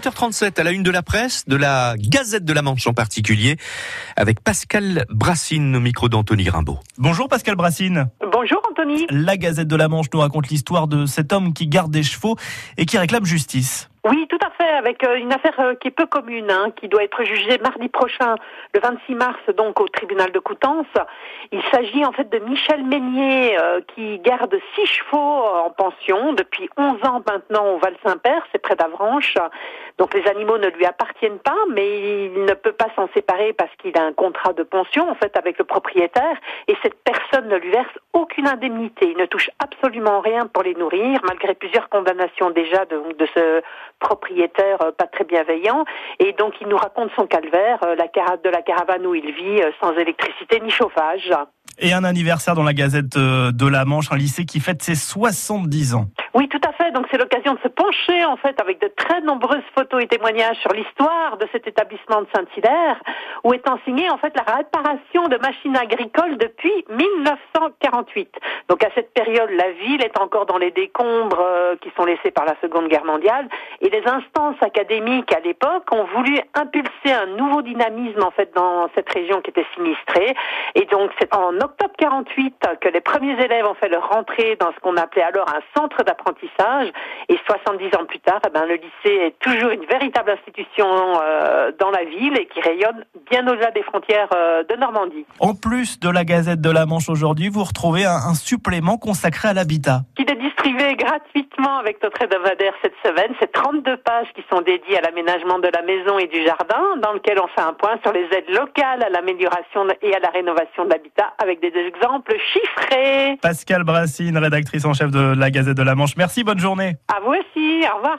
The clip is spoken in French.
7h37 à la une de la presse, de la Gazette de la Manche en particulier, avec Pascal Brassine au micro d'Anthony Rimbaud. Bonjour Pascal Brassine. Bonjour Anthony. La Gazette de la Manche nous raconte l'histoire de cet homme qui garde des chevaux et qui réclame justice. Oui, tout à fait, avec euh, une affaire euh, qui est peu commune, hein, qui doit être jugée mardi prochain, le 26 mars, donc au tribunal de Coutances. Il s'agit en fait de Michel Meignier, euh, qui garde six chevaux en pension depuis 11 ans maintenant au Val-Saint-Père, c'est près d'Avranches. Donc les animaux ne lui appartiennent pas, mais il ne peut pas s'en séparer parce qu'il a un contrat de pension en fait avec le propriétaire, et cette personne ne lui verse aucune indemnité. Il ne touche absolument rien pour les nourrir, malgré plusieurs condamnations déjà de, de ce propriétaire euh, pas très bienveillant. Et donc il nous raconte son calvaire, euh, la de la caravane où il vit, euh, sans électricité ni chauffage. Et un anniversaire dans la Gazette de la Manche, un lycée qui fête ses 70 ans. Oui, tout à Donc c'est l'occasion de se pencher en fait avec de très nombreuses photos et témoignages sur l'histoire de cet établissement de Saint-Hilaire, où est enseignée en fait la réparation de machines agricoles depuis 1948. Donc à cette période, la ville est encore dans les décombres euh, qui sont laissés par la Seconde Guerre mondiale, et les instances académiques à l'époque ont voulu impulser un nouveau dynamisme en fait dans cette région qui était sinistrée. Et donc c'est en octobre 48 que les premiers élèves ont fait leur rentrée dans ce qu'on appelait alors un centre d'apprentissage apprentissage. Et 70 ans plus tard, eh ben, le lycée est toujours une véritable institution euh, dans la ville et qui rayonne bien au-delà des frontières euh, de Normandie. En plus de la Gazette de la Manche aujourd'hui, vous retrouvez un, un supplément consacré à l'habitat. Qui est distribué gratuitement avec notre hebdomadaire cette semaine. C'est 32 pages qui sont dédiées à l'aménagement de la maison et du jardin, dans lequel on fait un point sur les aides locales à l'amélioration et à la rénovation de l'habitat avec des exemples chiffrés. Pascal Brassine, rédactrice en chef de la Gazette de la Manche. Merci, bonne journée. À vous aussi, au revoir.